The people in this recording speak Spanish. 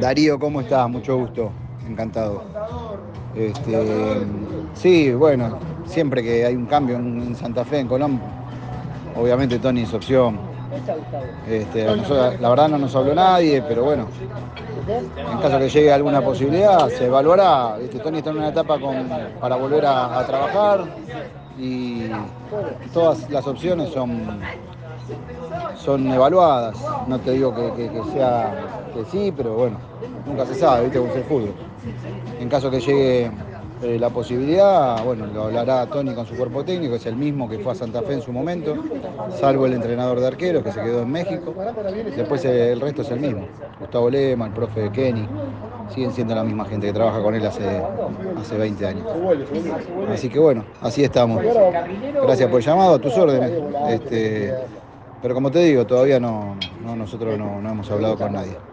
Darío, ¿cómo estás? Mucho gusto, encantado. Este, sí, bueno, siempre que hay un cambio en Santa Fe, en Colón, obviamente Tony es opción. Este, la verdad no nos habló nadie, pero bueno, en caso que llegue alguna posibilidad, se evaluará. Tony está en una etapa para volver a, trabajar y todas las opciones son, son evaluadas. No te digo que, sea que sí, pero bueno, nunca se sabe, ¿viste? Es el fútbol. En caso que llegue eh, la posibilidad, bueno, lo hablará Tony con su cuerpo técnico, es el mismo que fue a Santa Fe en su momento, salvo el entrenador de arqueros que se quedó en México. Después eh, el resto es el mismo. Gustavo Lema, el profe Kenny, siguen siendo la misma gente que trabaja con él hace, hace 20 años. Así que bueno, así estamos. Gracias por el llamado, a tus órdenes. Este, pero como te digo, todavía no, nosotros no hemos hablado con nadie.